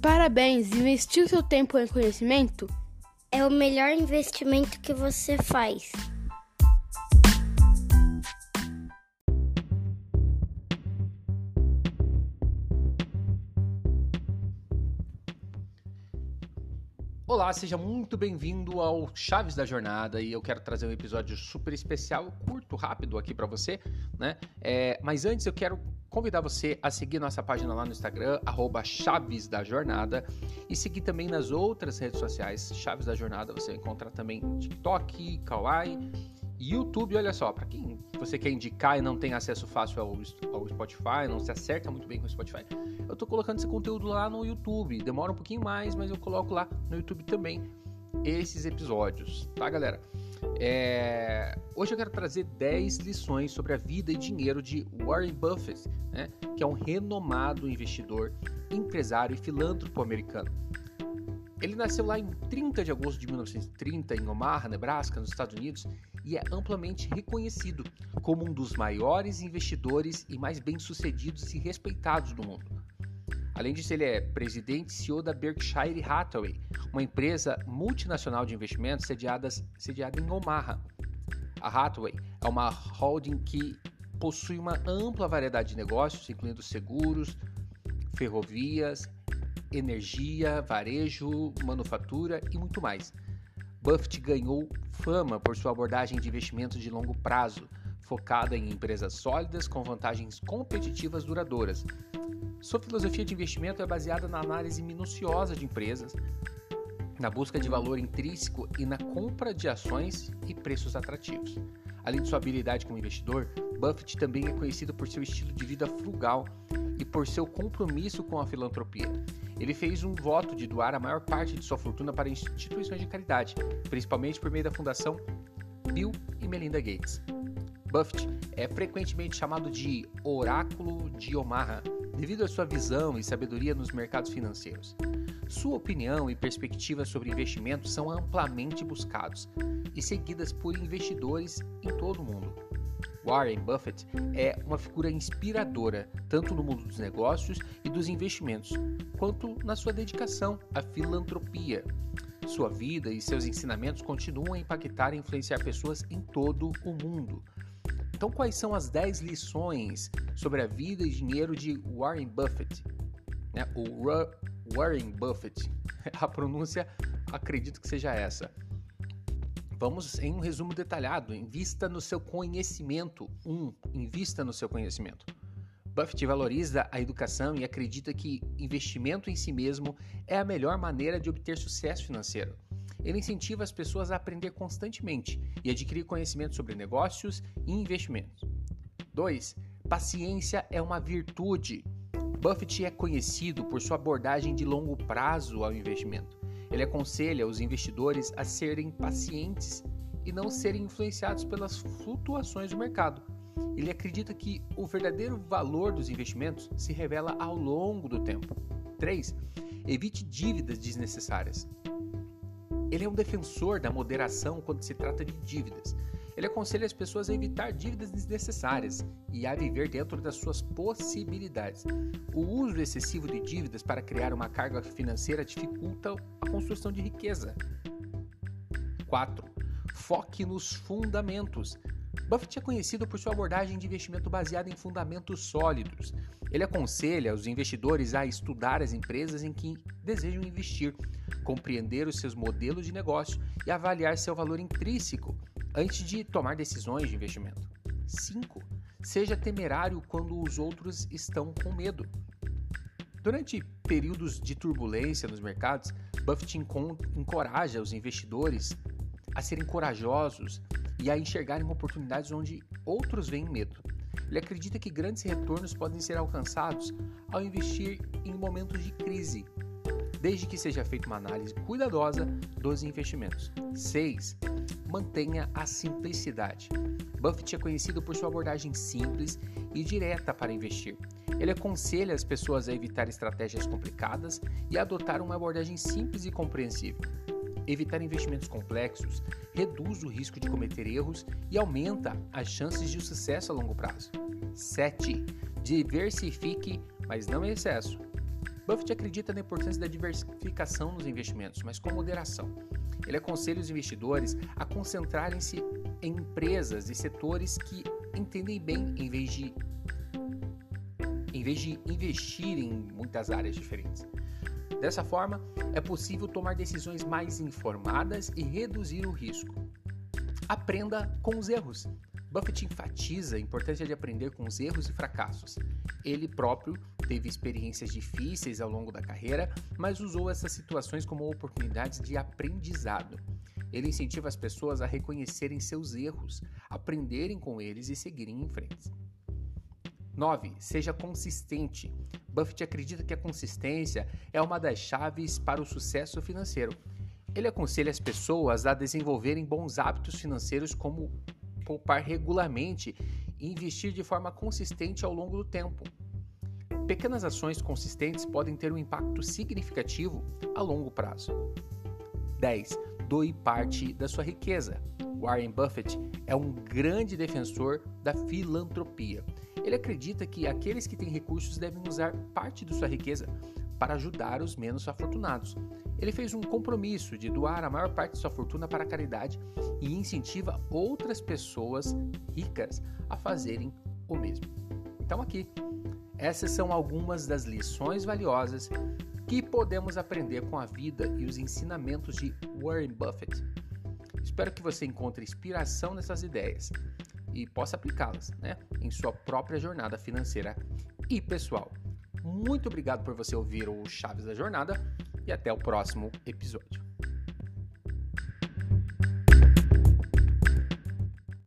Parabéns! Investiu seu tempo em conhecimento? É o melhor investimento que você faz. Olá, seja muito bem-vindo ao Chaves da Jornada e eu quero trazer um episódio super especial, curto, rápido aqui para você, né? É, mas antes eu quero convidar você a seguir nossa página lá no Instagram, arroba Chaves da Jornada, e seguir também nas outras redes sociais, Chaves da Jornada, você encontra também TikTok, Kawaii, YouTube, olha só, para quem você quer indicar e não tem acesso fácil ao, ao, Spotify, não se acerta muito bem com o Spotify, eu tô colocando esse conteúdo lá no YouTube. Demora um pouquinho mais, mas eu coloco lá no YouTube também esses episódios, tá, galera? É... Hoje eu quero trazer 10 lições sobre a vida e dinheiro de Warren Buffett, né? que é um renomado investidor, empresário e filântropo americano. Ele nasceu lá em 30 de agosto de 1930 em Omaha, Nebraska, nos Estados Unidos, e é amplamente reconhecido como um dos maiores investidores e mais bem-sucedidos e respeitados do mundo. Além disso, ele é presidente e CEO da Berkshire Hathaway, uma empresa multinacional de investimentos sediada, sediada em Omaha. A Hathaway é uma holding que possui uma ampla variedade de negócios, incluindo seguros, ferrovias, energia, varejo, manufatura e muito mais. Buffett ganhou fama por sua abordagem de investimentos de longo prazo, focada em empresas sólidas com vantagens competitivas duradouras. Sua filosofia de investimento é baseada na análise minuciosa de empresas, na busca de valor intrínseco e na compra de ações e preços atrativos. Além de sua habilidade como investidor, Buffett também é conhecido por seu estilo de vida frugal e por seu compromisso com a filantropia. Ele fez um voto de doar a maior parte de sua fortuna para instituições de caridade, principalmente por meio da fundação Bill e Melinda Gates. Buffett é frequentemente chamado de Oráculo de Omaha, devido à sua visão e sabedoria nos mercados financeiros. Sua opinião e perspectivas sobre investimentos são amplamente buscados e seguidas por investidores em todo o mundo. Warren Buffett é uma figura inspiradora, tanto no mundo dos negócios e dos investimentos, quanto na sua dedicação à filantropia. Sua vida e seus ensinamentos continuam a impactar e influenciar pessoas em todo o mundo. Então, quais são as 10 lições sobre a vida e dinheiro de Warren Buffett? Né? O Warren Buffett, a pronúncia acredito que seja essa. Vamos em um resumo detalhado. Invista no seu conhecimento. 1. Um, invista no seu conhecimento. Buffett valoriza a educação e acredita que investimento em si mesmo é a melhor maneira de obter sucesso financeiro. Ele incentiva as pessoas a aprender constantemente e adquirir conhecimento sobre negócios e investimentos. 2. Paciência é uma virtude. Buffett é conhecido por sua abordagem de longo prazo ao investimento. Ele aconselha os investidores a serem pacientes e não serem influenciados pelas flutuações do mercado. Ele acredita que o verdadeiro valor dos investimentos se revela ao longo do tempo. 3. Evite dívidas desnecessárias. Ele é um defensor da moderação quando se trata de dívidas. Ele aconselha as pessoas a evitar dívidas desnecessárias e a viver dentro das suas possibilidades. O uso excessivo de dívidas para criar uma carga financeira dificulta a construção de riqueza. 4. Foque nos fundamentos. Buffett é conhecido por sua abordagem de investimento baseada em fundamentos sólidos. Ele aconselha os investidores a estudar as empresas em que desejam investir, compreender os seus modelos de negócio e avaliar seu valor intrínseco antes de tomar decisões de investimento. 5. Seja temerário quando os outros estão com medo. Durante períodos de turbulência nos mercados, Buffett encoraja os investidores a serem corajosos e a enxergarem oportunidades onde outros veem medo. Ele acredita que grandes retornos podem ser alcançados ao investir em momentos de crise, desde que seja feita uma análise cuidadosa dos investimentos. 6 mantenha a simplicidade. Buffett é conhecido por sua abordagem simples e direta para investir. Ele aconselha as pessoas a evitar estratégias complicadas e a adotar uma abordagem simples e compreensível. Evitar investimentos complexos reduz o risco de cometer erros e aumenta as chances de sucesso a longo prazo. 7. Diversifique, mas não em excesso. Buffett acredita na importância da diversificação nos investimentos, mas com moderação. Ele aconselha os investidores a concentrarem-se em empresas e setores que entendem bem em vez de em vez de investir em muitas áreas diferentes. Dessa forma, é possível tomar decisões mais informadas e reduzir o risco. Aprenda com os erros. Buffett enfatiza a importância de aprender com os erros e fracassos. Ele próprio teve experiências difíceis ao longo da carreira, mas usou essas situações como oportunidades de aprendizado. Ele incentiva as pessoas a reconhecerem seus erros, aprenderem com eles e seguirem em frente. 9. Seja consistente. Buffett acredita que a consistência é uma das chaves para o sucesso financeiro. Ele aconselha as pessoas a desenvolverem bons hábitos financeiros como poupar regularmente e investir de forma consistente ao longo do tempo. Pequenas ações consistentes podem ter um impacto significativo a longo prazo. 10. Doe parte da sua riqueza. Warren Buffett é um grande defensor da filantropia. Ele acredita que aqueles que têm recursos devem usar parte de sua riqueza para ajudar os menos afortunados. Ele fez um compromisso de doar a maior parte de sua fortuna para a caridade e incentiva outras pessoas ricas a fazerem o mesmo. Então, aqui, essas são algumas das lições valiosas que podemos aprender com a vida e os ensinamentos de Warren Buffett. Espero que você encontre inspiração nessas ideias e possa aplicá-las né, em sua própria jornada financeira e pessoal. Muito obrigado por você ouvir o Chaves da Jornada e até o próximo episódio.